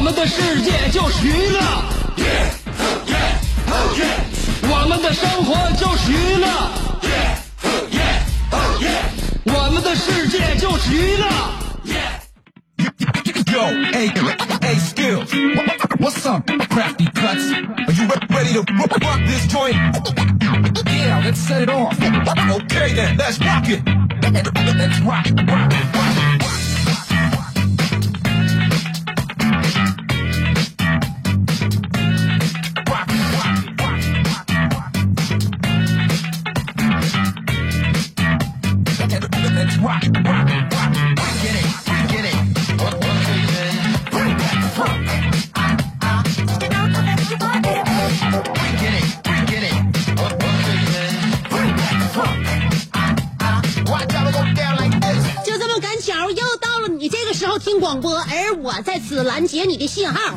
我们的世界就是娱乐，我们的生活就是娱乐，我们的世界就是娱乐。Yo, hey, hey, skills. What's up, crafty cuts? Are you ready to rock rock this joint? Yeah, let's set it off. Okay then, let's rock it. Let's rock, rock, rock. 拦截你的信号。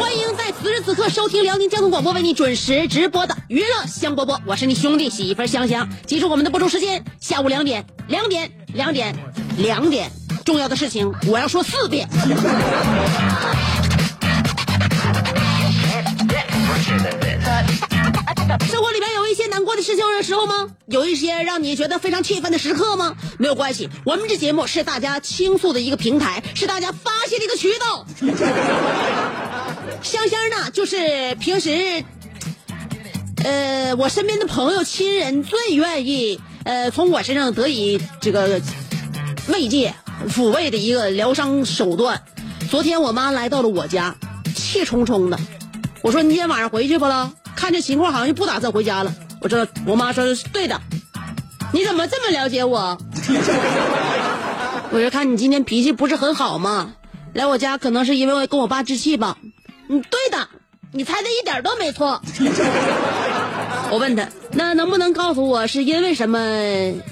欢迎在此时此刻收听辽宁交通广播为你准时直播的娱乐香饽饽，我是你兄弟媳妇香香。记住我们的播出时间，下午两点，两点，两点，两点。重要的事情我要说四遍。生活里边有一些难过的事情的时候吗？有一些让你觉得非常气愤的时刻吗？没有关系，我们这节目是大家倾诉的一个平台，是大家发泄的一个渠道。香香呢，就是平时，呃，我身边的朋友、亲人最愿意，呃，从我身上得以这个慰藉、抚慰的一个疗伤手段。昨天我妈来到了我家，气冲冲的。我说：“你今天晚上回去不了？看这情况好像就不打算回家了。”我知道，我妈说的是：“对的。”你怎么这么了解我？我说看你今天脾气不是很好嘛，来我家可能是因为跟我爸置气吧。嗯，对的，你猜的一点都没错。我问他，那能不能告诉我是因为什么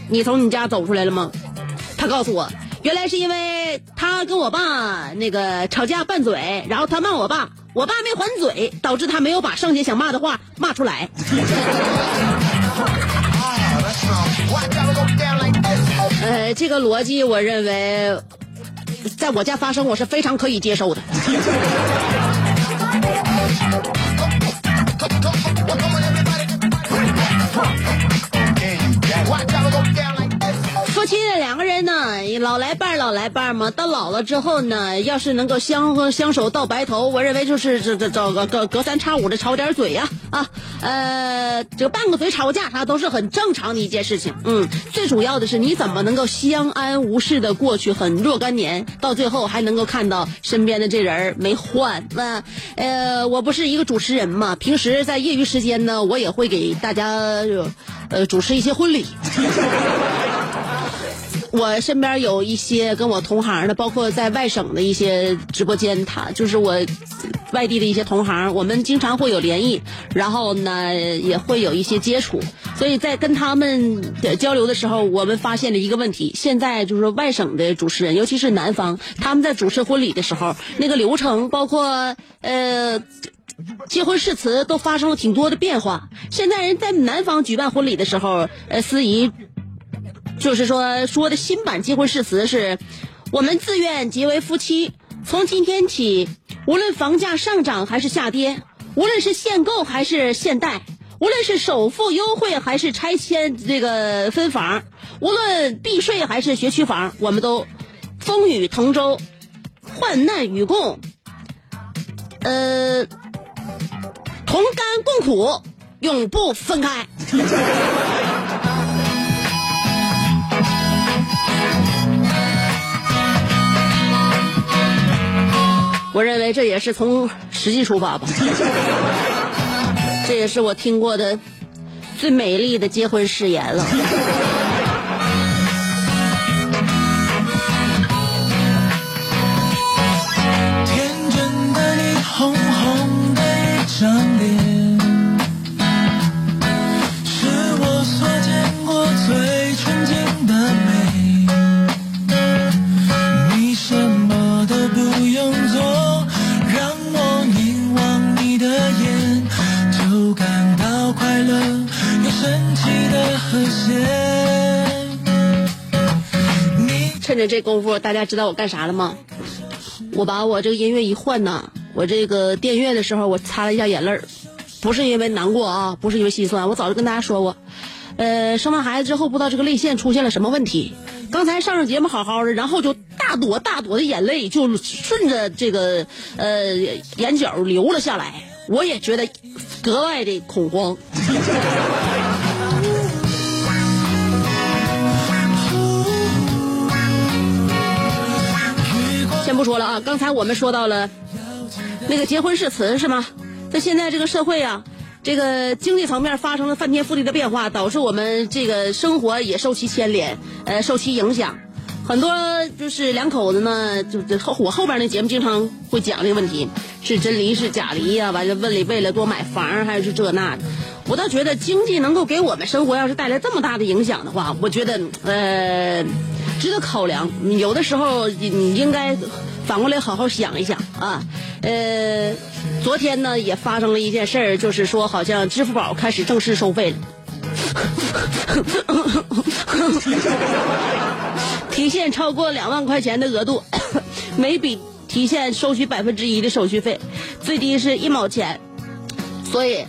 你从你家走出来了吗？他告诉我，原来是因为他跟我爸那个吵架拌嘴，然后他骂我爸，我爸没还嘴，导致他没有把剩下想骂的话骂出来。呃，这个逻辑我认为，在我家发生我是非常可以接受的。两个人呢，老来伴儿老来伴儿嘛。到老了之后呢，要是能够相相守到白头，我认为就是这这这个隔隔三差五的吵点嘴呀啊呃，这个拌个嘴吵个架啥都是很正常的一件事情。嗯，最主要的是你怎么能够相安无事的过去很若干年，到最后还能够看到身边的这人儿没换。那呃，我不是一个主持人嘛，平时在业余时间呢，我也会给大家呃主持一些婚礼。我身边有一些跟我同行的，包括在外省的一些直播间，他就是我外地的一些同行，我们经常会有联谊，然后呢也会有一些接触，所以在跟他们的交流的时候，我们发现了一个问题，现在就是外省的主持人，尤其是南方，他们在主持婚礼的时候，那个流程包括呃。结婚誓词都发生了挺多的变化。现在人在南方举办婚礼的时候，呃，司仪就是说说的新版结婚誓词是：我们自愿结为夫妻，从今天起，无论房价上涨还是下跌，无论是限购还是限贷，无论是首付优惠还是拆迁这个分房，无论避税还是学区房，我们都风雨同舟，患难与共，呃，同甘共苦，永不分开。我认为这也是从实际出发吧，这也是我听过的最美丽的结婚誓言了。着这功夫，大家知道我干啥了吗？我把我这个音乐一换呐，我这个电乐的时候，我擦了一下眼泪儿，不是因为难过啊，不是因为心酸，我早就跟大家说过，呃，生完孩子之后，不知道这个泪腺出现了什么问题。刚才上上节目好好的，然后就大朵大朵的眼泪就顺着这个呃眼角流了下来，我也觉得格外的恐慌。先不说了啊，刚才我们说到了那个结婚誓词是吗？在现在这个社会啊，这个经济层面发生了翻天覆地的变化，导致我们这个生活也受其牵连，呃，受其影响。很多就是两口子呢，就就后我后边那节目经常会讲这个问题，是真离是假离呀、完了问了为了多买房还是这那的。我倒觉得经济能够给我们生活要是带来这么大的影响的话，我觉得呃值得考量。有的时候你你应该反过来好好想一想啊。呃，昨天呢也发生了一件事儿，就是说好像支付宝开始正式收费了。提现超过两万块钱的额度，每笔提现收取百分之一的手续费，最低是一毛钱。所以，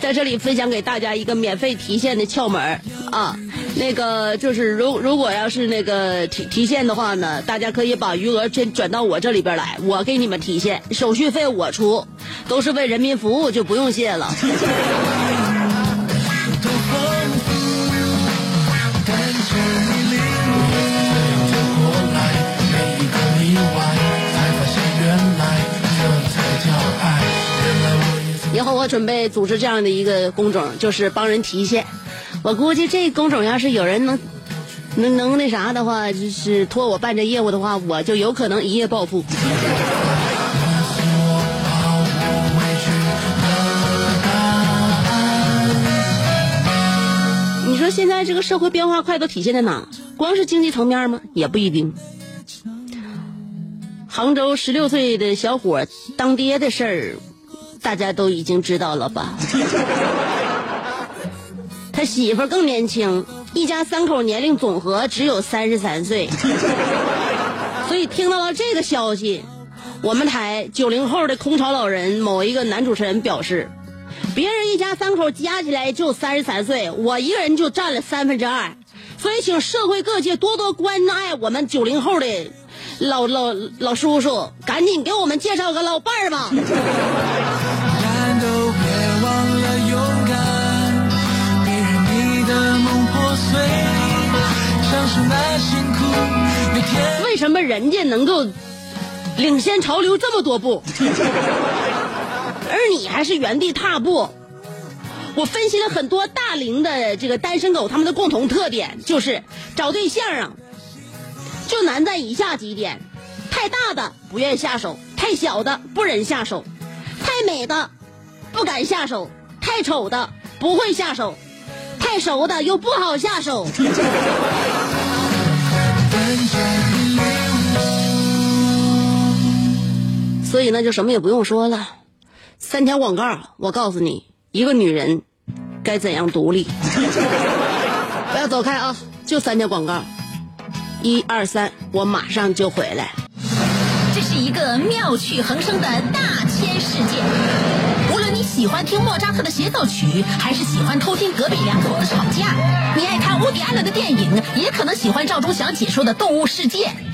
在这里分享给大家一个免费提现的窍门啊。那个就是如如果要是那个提提现的话呢，大家可以把余额先转到我这里边来，我给你们提现，手续费我出，都是为人民服务，就不用谢了。以后我准备组织这样的一个工种，就是帮人提现。我估计这工种要是有人能能能那啥的话，就是托我办这业务的话，我就有可能一夜暴富。你说现在这个社会变化快都体现在哪？光是经济层面吗？也不一定。杭州十六岁的小伙当爹的事儿，大家都已经知道了吧？他媳妇更年轻，一家三口年龄总和只有三十三岁。所以听到了这个消息，我们台九零后的空巢老人某一个男主持人表示，别人一家三口加起来就三十三岁，我一个人就占了三分之二。所以，请社会各界多多关爱我们九零后的老老老叔叔，赶紧给我们介绍个老伴儿吧。为什么人家能够领先潮流这么多步，而你还是原地踏步？我分析了很多大龄的这个单身狗，他们的共同特点就是找对象啊，就难在以下几点：太大的不愿下手，太小的不忍下手，太美的不敢下手，太丑的不会下手，太熟的又不好下手。所以呢，就什么也不用说了，三条广告，我告诉你，一个女人该怎样独立。不要走开啊，就三条广告，一二三，我马上就回来。这是一个妙趣横生的大千世界。无论你喜欢听莫扎特的协奏曲，还是喜欢偷听隔壁两口子吵架，你爱看乌迪安伦的电影，也可能喜欢赵忠祥解说的《动物世界》。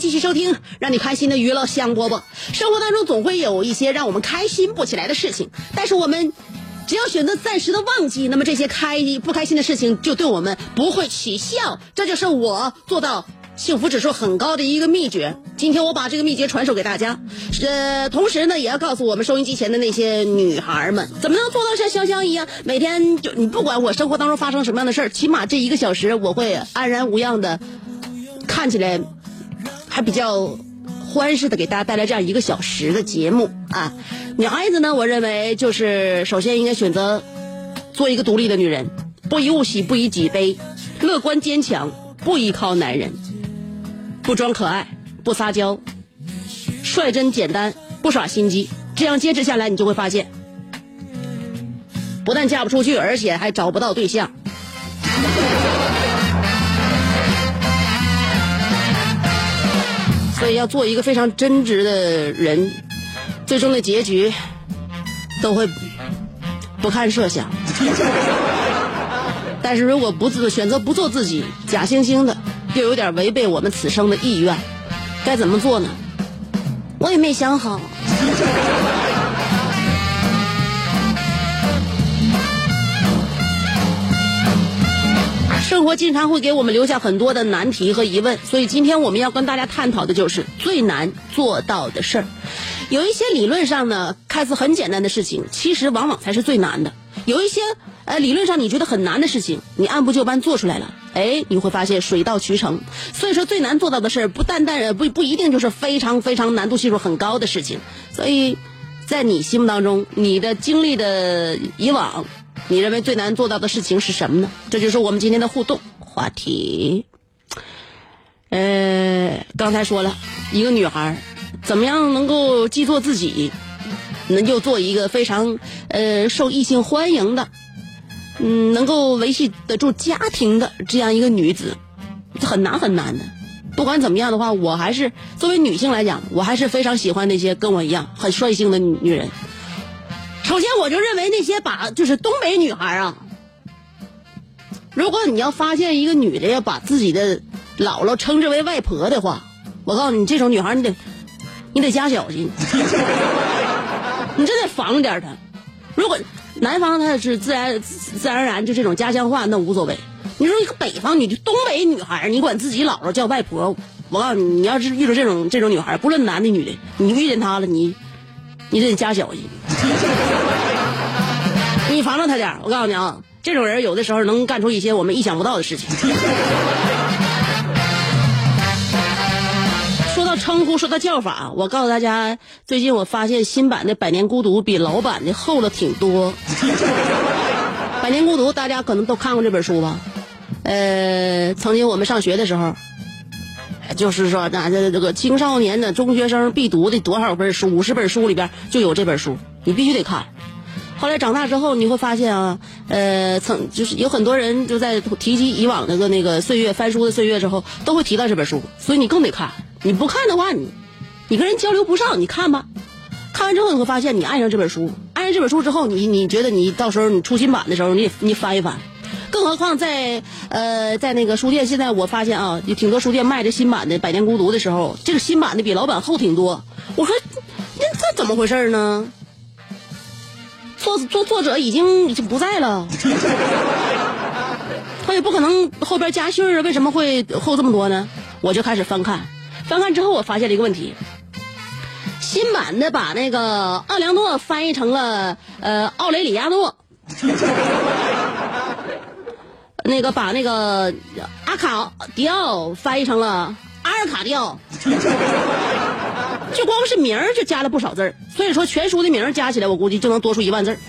继续收听让你开心的娱乐香饽饽。生活当中总会有一些让我们开心不起来的事情，但是我们只要选择暂时的忘记，那么这些开不开心的事情就对我们不会起效。这就是我做到幸福指数很高的一个秘诀。今天我把这个秘诀传授给大家，呃，同时呢，也要告诉我们收音机前的那些女孩们，怎么能做到像香香一样，每天就你不管我生活当中发生什么样的事儿，起码这一个小时我会安然无恙的，看起来还比较欢实的给大家带来这样一个小时的节目啊。女孩子呢，我认为就是首先应该选择做一个独立的女人，不以物喜，不以己悲，乐观坚强，不依靠男人。不装可爱，不撒娇，率真简单，不耍心机，这样坚持下来，你就会发现，不但嫁不出去，而且还找不到对象。所以要做一个非常真挚的人，最终的结局都会不堪设想。但是如果不自选择不做自己，假惺惺的。又有点违背我们此生的意愿，该怎么做呢？我也没想好。生活经常会给我们留下很多的难题和疑问，所以今天我们要跟大家探讨的就是最难做到的事儿。有一些理论上呢，看似很简单的事情，其实往往才是最难的。有一些呃理论上你觉得很难的事情，你按部就班做出来了，哎，你会发现水到渠成。所以说最难做到的事儿，不单单不不一定就是非常非常难度系数很高的事情。所以，在你心目当中，你的经历的以往，你认为最难做到的事情是什么呢？这就是我们今天的互动话题。呃，刚才说了一个女孩怎么样能够既做自己。能又做一个非常呃受异性欢迎的，嗯，能够维系得住家庭的这样一个女子，很难很难的。不管怎么样的话，我还是作为女性来讲，我还是非常喜欢那些跟我一样很率性的女人。首先，我就认为那些把就是东北女孩啊，如果你要发现一个女的要把自己的姥姥称之为外婆的话，我告诉你，这种女孩你得你得加小心。你真得防着点她。如果南方她是自然自然而然就这种家乡话，那无所谓。你说一个北方女，东北女孩，你管自己姥姥叫外婆，我告诉你，你要是遇到这种这种女孩，不论男的女的，你遇见她了，你你得加小心。你防着他点我告诉你啊，这种人有的时候能干出一些我们意想不到的事情。说到称呼说到叫法，我告诉大家，最近我发现新版的《百年孤独》比老版的厚了挺多。《百年孤独》大家可能都看过这本书吧？呃，曾经我们上学的时候，就是说那这这个青少年的中学生必读的多少本书，五十本书里边就有这本书，你必须得看。后来长大之后，你会发现啊，呃，曾就是有很多人就在提及以往那个那个岁月翻书的岁月之后，都会提到这本书，所以你更得看。你不看的话，你你跟人交流不上。你看吧，看完之后你会发现你爱上这本书，爱上这本书之后，你你觉得你到时候你出新版的时候，你你翻一翻。更何况在呃在那个书店，现在我发现啊，有挺多书店卖这新版的《百年孤独》的时候，这个新版的比老版厚挺多。我说，那这怎么回事呢？作作作者已经已经不在了，他也不可能后边加序儿，为什么会厚这么多呢？我就开始翻看，翻看之后我发现了一个问题，新版的把那个奥良诺翻译成了呃奥雷里亚诺，那个把那个阿卡迪奥翻译成了阿尔卡迪奥。就光是名儿就加了不少字儿，所以说全书的名儿加起来，我估计就能多出一万字儿。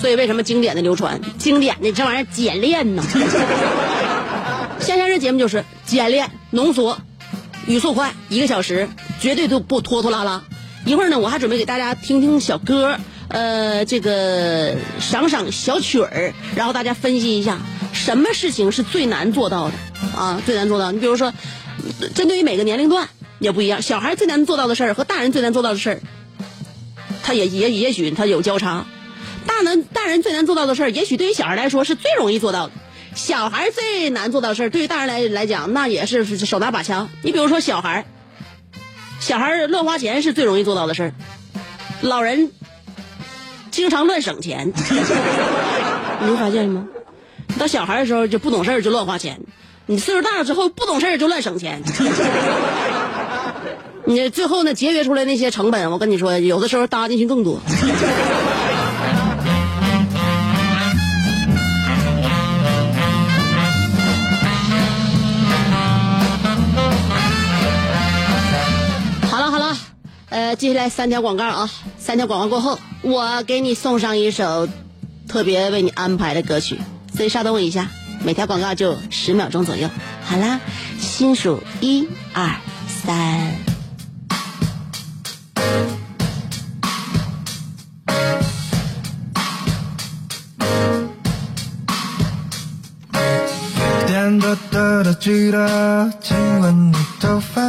所以为什么经典的流传？经典的这玩意儿简练呢？现在这节目就是简练浓缩，语速快，一个小时绝对都不拖拖拉拉。一会儿呢，我还准备给大家听听小歌，呃，这个赏赏小曲儿，然后大家分析一下。什么事情是最难做到的啊？最难做到，你比如说，针对于每个年龄段也不一样。小孩最难做到的事儿和大人最难做到的事儿，他也也也许他有交叉。大人大人最难做到的事儿，也许对于小孩来说是最容易做到的。小孩最难做到的事儿，对于大人来来讲，那也是手拿把枪。你比如说小孩，小孩乱花钱是最容易做到的事儿，老人。经常乱省钱，你没发现吗？到小孩的时候就不懂事就乱花钱，你岁数大了之后不懂事就乱省钱。你最后呢，节约出来那些成本，我跟你说，有的时候搭进去更多。好了好了，呃，接下来三条广告啊，三条广告过后，我给你送上一首特别为你安排的歌曲，所以稍等我一下，每条广告就十秒钟左右。好啦，心数一二三。点多多的剧了，请问你头发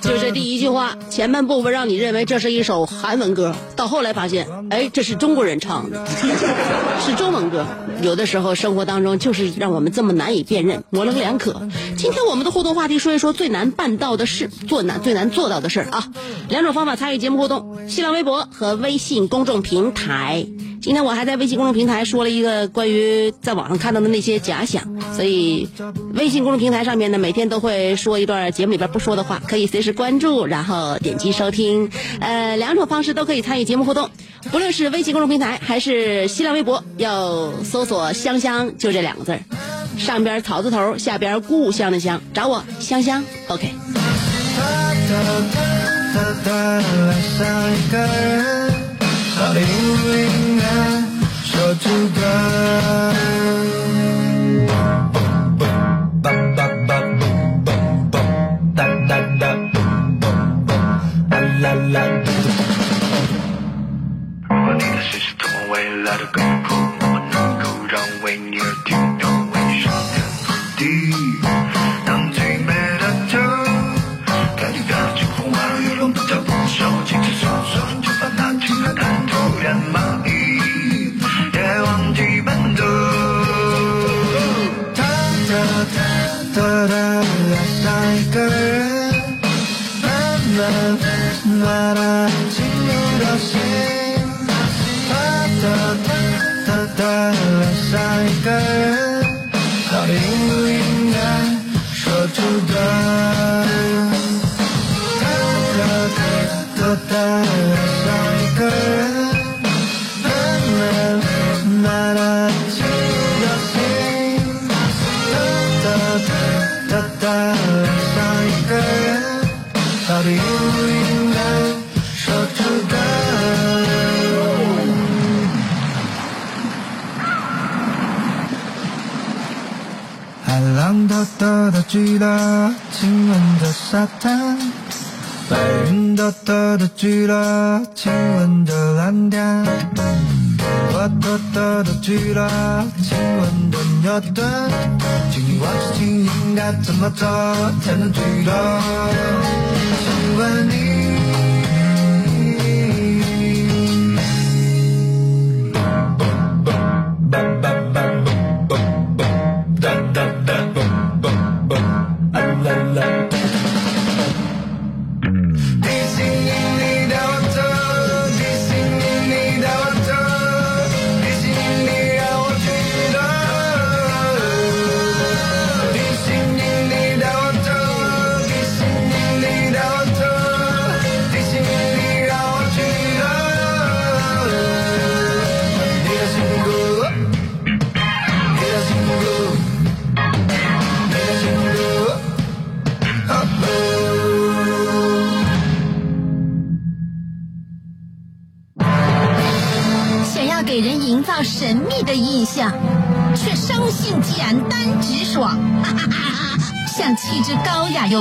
就这第一句话，前半部分让你认为这是一首韩文歌，到后来发现，哎，这是中国人唱的，是中文歌。有的时候生活当中就是让我们这么难以辨认，模棱两可。今天我们的互动话题说一说最难办到的事，做难最难做到的事啊。两种方法参与节目互动：新浪微博和微信公众平台。今天我还在微信公众平台说了一个关于在网上看到的那些假想，所以微信公众平台上面呢，每天都会说一段节目里边不说的话，可以随时关注，然后点击收听。呃，两种方式都可以参与节目互动，不论是微信公众平台还是新浪微博，要搜索“香香”就这两个字儿，上边草字头，下边故乡的乡，找我香香，OK。哒哒来上一个人，到底应不应该说出个？吧吧吧嘣嘣嘣，哒哒哒嘣嘣嘣，啦啦啦。如果你的心是通往未来的高铺，我能够让为你爱上一个人，慢慢慢慢进入到心。哒哒哒哒，爱上一个人，到底应不应该说出的？浪滔滔的巨浪，亲吻着沙滩，白云朵朵的巨大，亲吻着蓝天。我朵朵的聚落，亲吻着牛顿，请你忘记今应该怎么做才能聚落？请问你？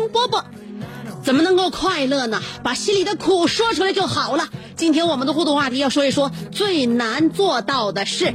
娱乐香饽饽。怎么能够快乐呢？把心里的苦说出来就好了。今天我们的互动话题要说一说最难做到的事。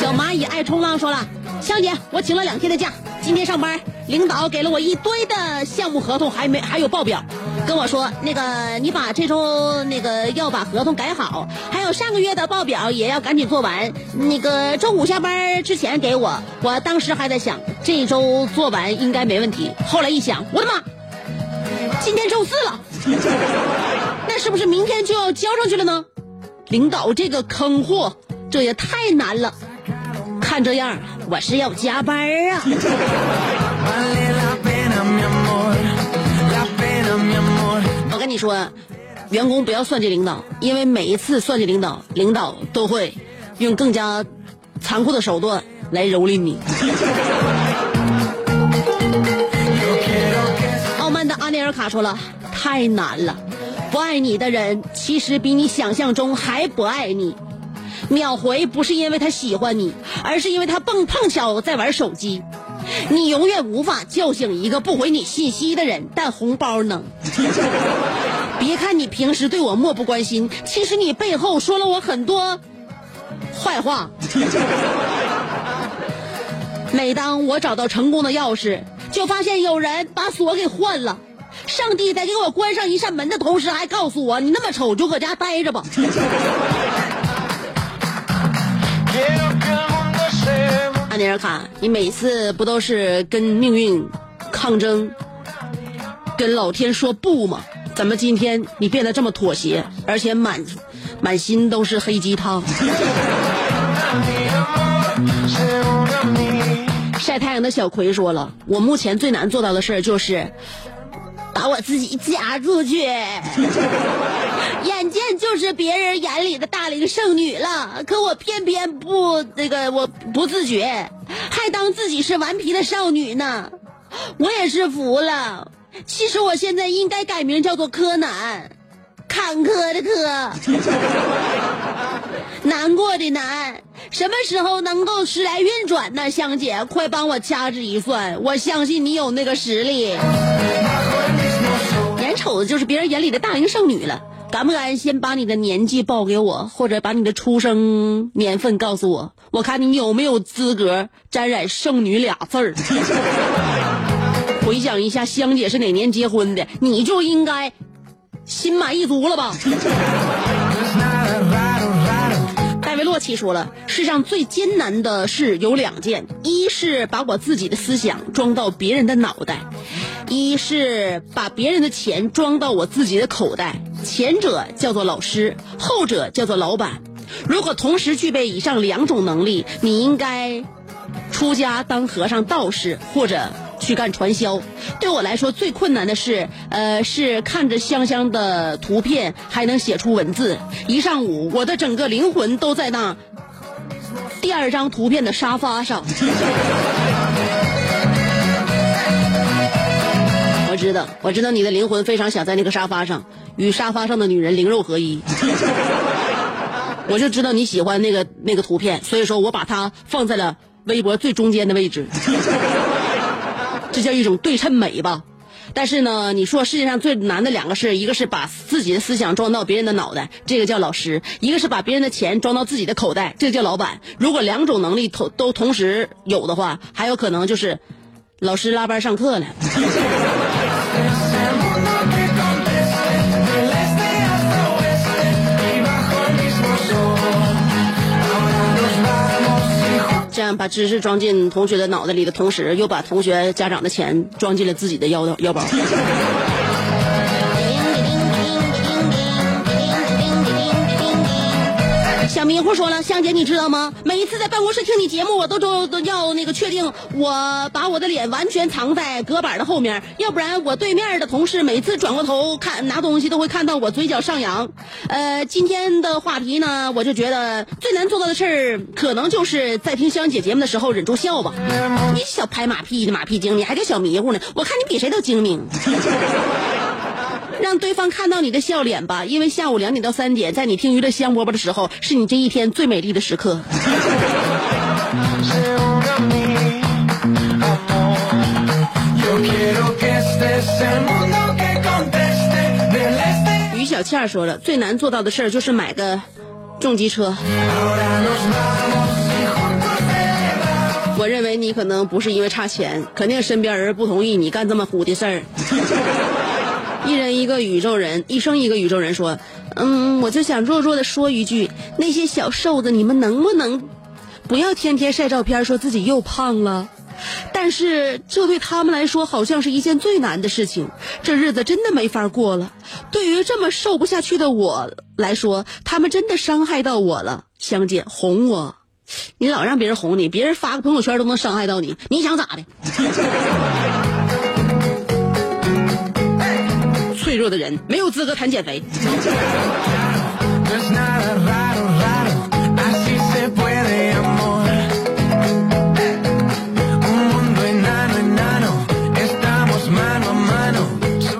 小蚂蚁爱冲浪说了，香姐，我请了两天的假，今天上班，领导给了我一堆的项目合同，还没还有报表，跟我说那个你把这周那个要把合同改好，还有上个月的报表也要赶紧做完，那个周五下班之前给我。我当时还在想这周做完应该没问题，后来一想，我的妈，今天周四了，那是不是明天就要交上去了呢？领导这个坑货，这也太难了。看这样，我是要加班啊！你说，员工不要算计领导，因为每一次算计领导，领导都会用更加残酷的手段来蹂躏你。傲慢的阿内尔卡说了，太难了。不爱你的人，其实比你想象中还不爱你。秒回不是因为他喜欢你，而是因为他碰碰巧在玩手机。你永远无法叫醒一个不回你信息的人，但红包能。别看你平时对我漠不关心，其实你背后说了我很多坏话。每当我找到成功的钥匙，就发现有人把锁给换了。上帝在给我关上一扇门的同时，还告诉我：“你那么丑，就搁家待着吧。”安妮尔卡，你每次不都是跟命运抗争，跟老天说不吗？怎么今天你变得这么妥协，而且满满心都是黑鸡汤？晒太阳的小葵说了，我目前最难做到的事儿就是把我自己嫁出去。眼见就是别人眼里的大龄剩女了，可我偏偏不那个，我不自觉，还当自己是顽皮的少女呢。我也是服了。其实我现在应该改名叫做柯南，坎坷的坷，难过的难。什么时候能够时来运转呢？香姐，快帮我掐指一算，我相信你有那个实力。瞅着就是别人眼里的大龄剩女了。敢不敢先把你的年纪报给我，或者把你的出生年份告诉我？我看你有没有资格沾染“剩女”俩字儿。回想一下，香姐是哪年结婚的，你就应该心满意足了吧？戴维洛奇说了，世上最艰难的事有两件，一是把我自己的思想装到别人的脑袋。一是把别人的钱装到我自己的口袋，前者叫做老师，后者叫做老板。如果同时具备以上两种能力，你应该出家当和尚、道士，或者去干传销。对我来说，最困难的是，呃，是看着香香的图片还能写出文字。一上午，我的整个灵魂都在那第二张图片的沙发上。知道，我知道你的灵魂非常想在那个沙发上与沙发上的女人灵肉合一。我就知道你喜欢那个那个图片，所以说我把它放在了微博最中间的位置。这叫一种对称美吧。但是呢，你说世界上最难的两个事，一个是把自己的思想装到别人的脑袋，这个叫老师；一个是把别人的钱装到自己的口袋，这叫老板。如果两种能力同都同时有的话，还有可能就是老师拉班上课了。这样把知识装进同学的脑袋里的同时，又把同学家长的钱装进了自己的腰腰包。迷糊说了，香姐，你知道吗？每一次在办公室听你节目，我都都都要那个确定我把我的脸完全藏在隔板的后面，要不然我对面的同事每次转过头看拿东西都会看到我嘴角上扬。呃，今天的话题呢，我就觉得最难做到的事儿，可能就是在听香姐节目的时候忍住笑吧。你小拍马屁的马屁精，你还叫小迷糊呢？我看你比谁都精明。让对方看到你的笑脸吧，因为下午两点到三点，在你听娱乐香饽饽的时候，是你这一天最美丽的时刻。于小倩说了，最难做到的事儿就是买个重机车。我认为你可能不是因为差钱，肯定身边人不同意你干这么虎的事儿。一人一个宇宙人，一生一个宇宙人说，嗯，我就想弱弱的说一句，那些小瘦子，你们能不能不要天天晒照片，说自己又胖了？但是这对他们来说好像是一件最难的事情，这日子真的没法过了。对于这么瘦不下去的我来说，他们真的伤害到我了。香姐哄我，你老让别人哄你，别人发个朋友圈都能伤害到你，你想咋的？脆弱的人没有资格谈减肥。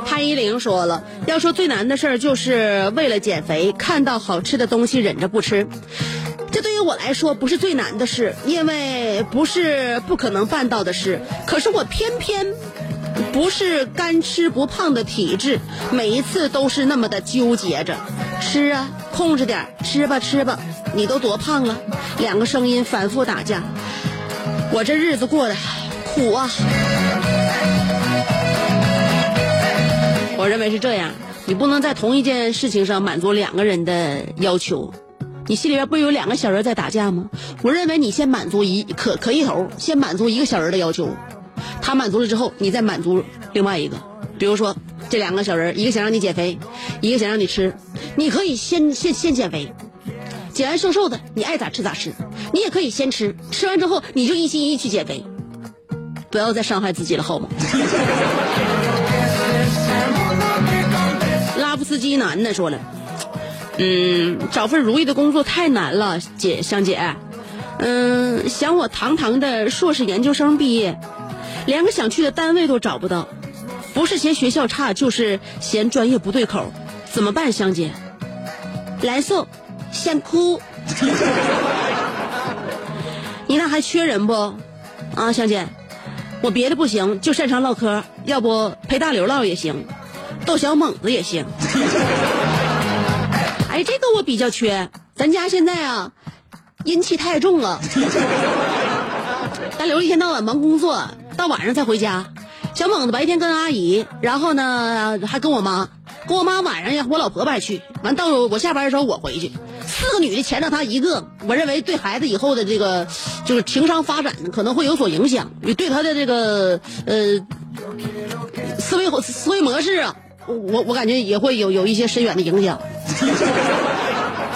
潘依玲说了，要说最难的事儿，就是为了减肥，看到好吃的东西忍着不吃。这对于我来说不是最难的事，因为不是不可能办到的事。可是我偏偏不是干吃不胖的体质，每一次都是那么的纠结着。吃啊，控制点，吃吧吃吧，你都多胖了？两个声音反复打架，我这日子过得苦啊。我认为是这样，你不能在同一件事情上满足两个人的要求。你心里边不有两个小人在打架吗？我认为你先满足一可可一头，先满足一个小人的要求，他满足了之后，你再满足另外一个。比如说这两个小人，一个想让你减肥，一个想让你吃，你可以先先先减肥，减完瘦瘦的，你爱咋吃咋吃。你也可以先吃，吃完之后你就一心一意去减肥，不要再伤害自己了，好吗？拉夫斯基男的说了。嗯，找份如意的工作太难了，姐香姐。嗯，想我堂堂的硕士研究生毕业，连个想去的单位都找不到，不是嫌学校差，就是嫌专业不对口，怎么办，香姐？蓝瘦，想哭。你那还缺人不？啊，香姐，我别的不行，就擅长唠嗑，要不陪大刘唠也行，逗小猛子也行。哎，这个我比较缺。咱家现在啊，阴气太重了。大刘一天到晚忙工作，到晚上才回家。小猛子白天跟阿姨，然后呢还跟我妈，跟我妈晚上呀，我老婆不爱去。完到我下班的时候我回去，四个女的牵着他一个，我认为对孩子以后的这个就是情商发展可能会有所影响，对他的这个呃思维思维模式啊，我我感觉也会有有一些深远的影响。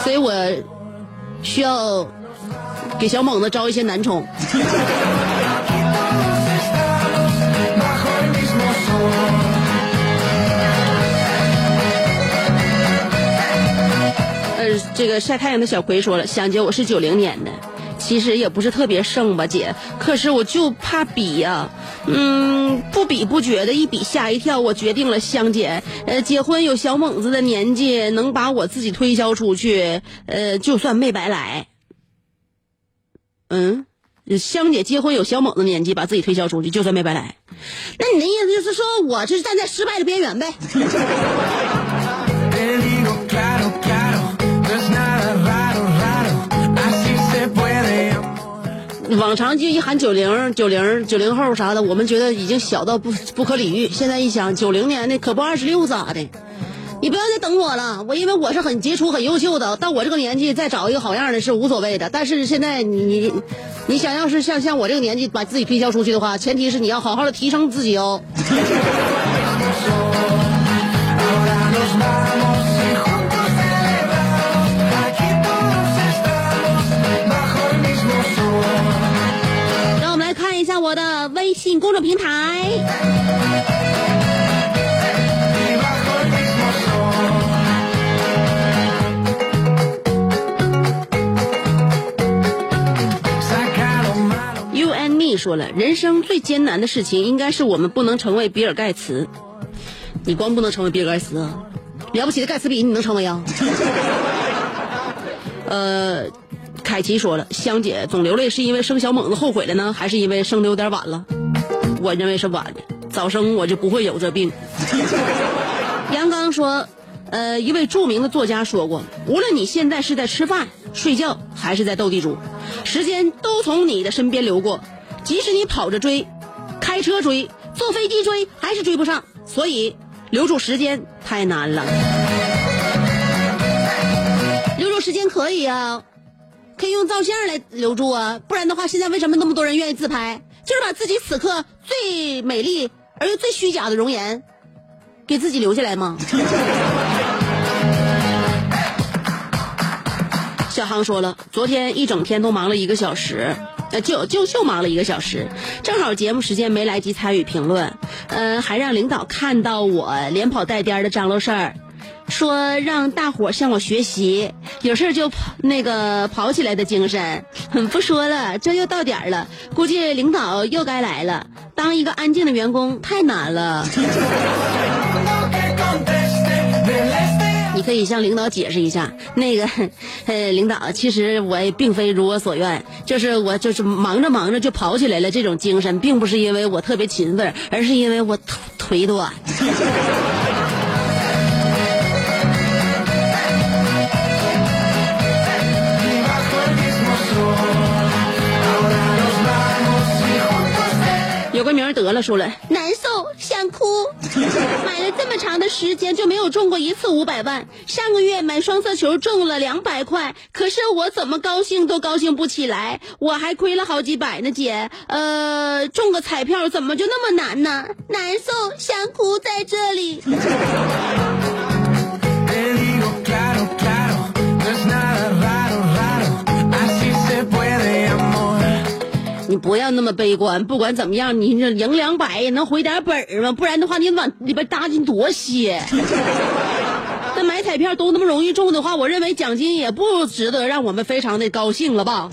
所以我需要给小猛子招一些男宠。这个晒太阳的小葵说了，香姐，我是九零年的，其实也不是特别剩吧，姐，可是我就怕比呀、嗯，不比不觉的，一比吓一跳。我决定了，香姐，呃，结婚有小猛子的年纪，能把我自己推销出去，呃，就算没白来。嗯，香姐结婚有小猛子年纪，把自己推销出去，就算没白来。那你的意思就是说我就是站在失败的边缘呗？往常就一喊九零、九零、九零后啥的，我们觉得已经小到不不可理喻。现在一想，九零年的可不二十六咋的？你不要再等我了，我因为我是很杰出、很优秀的，到我这个年纪再找一个好样的是无所谓的。但是现在你你你想要是像像我这个年纪把自己推销出去的话，前提是你要好好的提升自己哦。我的微信公众平台。You and me 说了，人生最艰难的事情应该是我们不能成为比尔盖茨。你光不能成为比尔盖茨，了不起的盖茨比你能成为啊？呃，凯奇说了，香姐总流泪是因为生小猛子后悔了呢，还是因为生的有点晚了？我认为是晚的，早生我就不会有这病。杨刚说，呃，一位著名的作家说过，无论你现在是在吃饭、睡觉，还是在斗地主，时间都从你的身边流过，即使你跑着追、开车追、坐飞机追，还是追不上。所以，留住时间太难了。留住时间可以啊，可以用照相来留住啊，不然的话，现在为什么那么多人愿意自拍？就是把自己此刻最美丽而又最虚假的容颜，给自己留下来吗？小航说了，昨天一整天都忙了一个小时，呃，就就就忙了一个小时，正好节目时间没来及参与评论，呃，还让领导看到我连跑带颠的张罗事儿，说让大伙向我学习，有事儿就跑那个跑起来的精神。哼 不说了，这又到点儿了，估计领导又该来了。当一个安静的员工太难了。你可以向领导解释一下，那个，呃，领导，其实我也并非如我所愿，就是我就是忙着忙着就跑起来了，这种精神并不是因为我特别勤奋，而是因为我腿腿短。有个名得了，说了难受，想哭。买了这么长的时间就没有中过一次五百万。上个月买双色球中了两百块，可是我怎么高兴都高兴不起来，我还亏了好几百呢，姐。呃，中个彩票怎么就那么难呢？难受，想哭，在这里。你不要那么悲观，不管怎么样，你这赢两百也能回点本儿吗？不然的话，你往里边搭进多些。那买彩票都那么容易中的话，我认为奖金也不值得让我们非常的高兴了吧？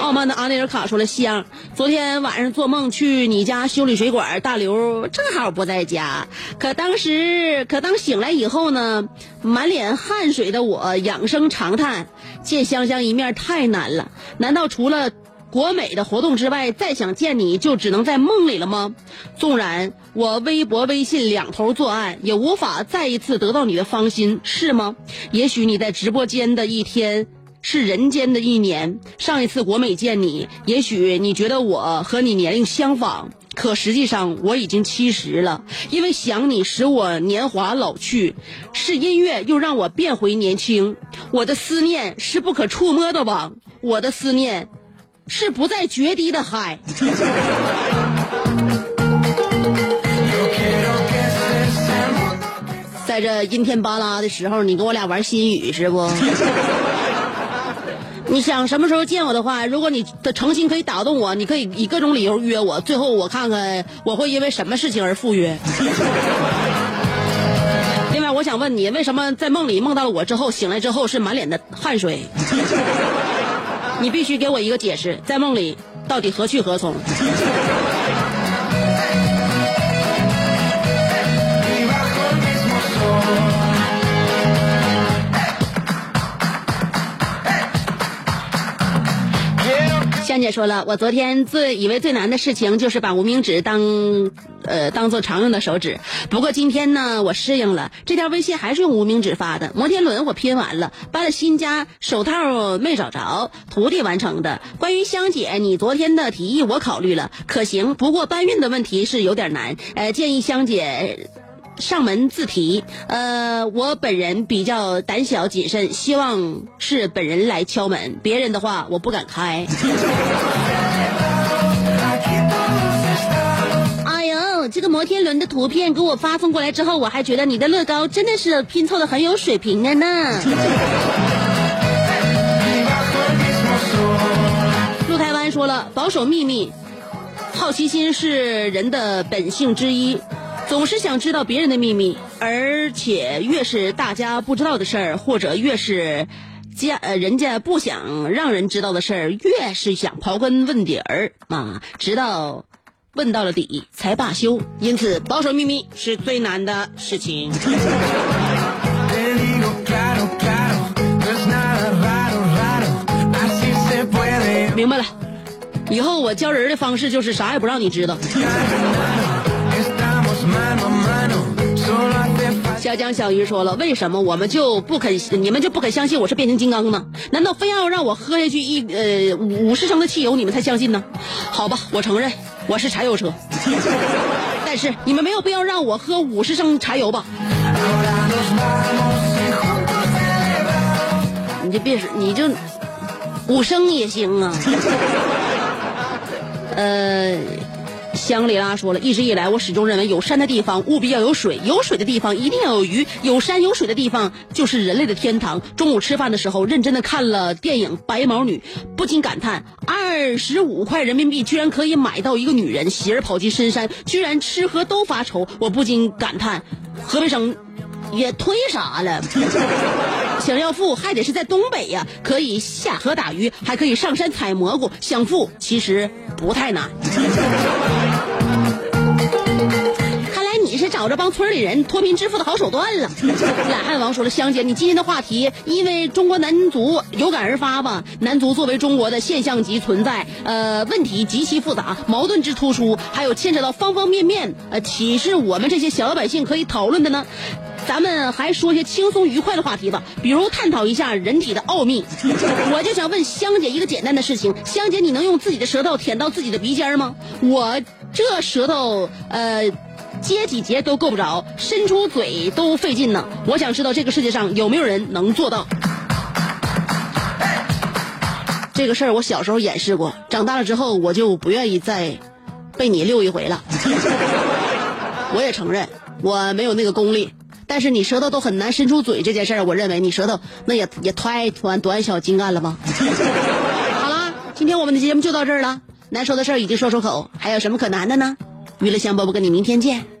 傲慢的阿内尔卡说了：“香，昨天晚上做梦去你家修理水管，大刘正好不在家。可当时，可当醒来以后呢，满脸汗水的我仰声长叹：见香香一面太难了。难道除了？”国美的活动之外，再想见你就只能在梦里了吗？纵然我微博、微信两头作案，也无法再一次得到你的芳心，是吗？也许你在直播间的一天是人间的一年。上一次国美见你，也许你觉得我和你年龄相仿，可实际上我已经七十了。因为想你使我年华老去，是音乐又让我变回年轻。我的思念是不可触摸的网，我的思念。是不再决堤的海。在这阴天巴拉的时候，你跟我俩玩心语是不？你想什么时候见我的话，如果你的诚心可以打动我，你可以以各种理由约我，最后我看看我会因为什么事情而赴约。另外，我想问你，为什么在梦里梦到了我之后，醒来之后是满脸的汗水？你必须给我一个解释，在梦里到底何去何从？香姐说了，我昨天最以为最难的事情就是把无名指当呃当做常用的手指，不过今天呢，我适应了，这条微信还是用无名指发的。摩天轮我拼完了，搬了新家，手套没找着，徒弟完成的。关于香姐，你昨天的提议我考虑了，可行，不过搬运的问题是有点难，呃，建议香姐。上门自提，呃，我本人比较胆小谨慎，希望是本人来敲门，别人的话我不敢开。哎呦，这个摩天轮的图片给我发送过来之后，我还觉得你的乐高真的是拼凑的很有水平的呢。陆台湾说了，保守秘密。好奇心是人的本性之一，总是想知道别人的秘密，而且越是大家不知道的事儿，或者越是家呃人家不想让人知道的事儿，越是想刨根问底儿啊，直到问到了底才罢休。因此，保守秘密是最难的事情。明白了，以后我教人的方式就是啥也不让你知道。小江小鱼说了，为什么我们就不肯，你们就不肯相信我是变形金刚呢？难道非要让我喝下去一呃五十升的汽油，你们才相信呢？好吧，我承认我是柴油车，但是你们没有必要让我喝五十升柴油吧？你就别说，你就五升也行啊。呃。香里拉说了，一直以来我始终认为有山的地方务必要有水，有水的地方一定要有鱼，有山有水的地方就是人类的天堂。中午吃饭的时候，认真的看了电影《白毛女》，不禁感叹：二十五块人民币居然可以买到一个女人，喜儿跑进深山，居然吃喝都发愁。我不禁感叹，河北省也忒啥了。想要富还得是在东北呀，可以下河打鱼，还可以上山采蘑菇。想富其实不太难。找着帮村里人脱贫致富的好手段了。懒汉王说了，香姐，你今天的话题因为中国男足有感而发吧？男足作为中国的现象级存在，呃，问题极其复杂，矛盾之突出，还有牵扯到方方面面，呃，岂是我们这些小老百姓可以讨论的呢？咱们还说些轻松愉快的话题吧，比如探讨一下人体的奥秘。我就想问香姐一个简单的事情：香姐，你能用自己的舌头舔到自己的鼻尖吗？我这舌头，呃，接几节都够不着，伸出嘴都费劲呢。我想知道这个世界上有没有人能做到。这个事儿我小时候演示过，长大了之后我就不愿意再被你溜一回了。我也承认我没有那个功力。但是你舌头都很难伸出嘴这件事儿，我认为你舌头那也也太短短小精干了吧。好了，今天我们的节目就到这儿了。难说的事儿已经说出口，还有什么可难的呢？娱乐香饽饽跟你明天见。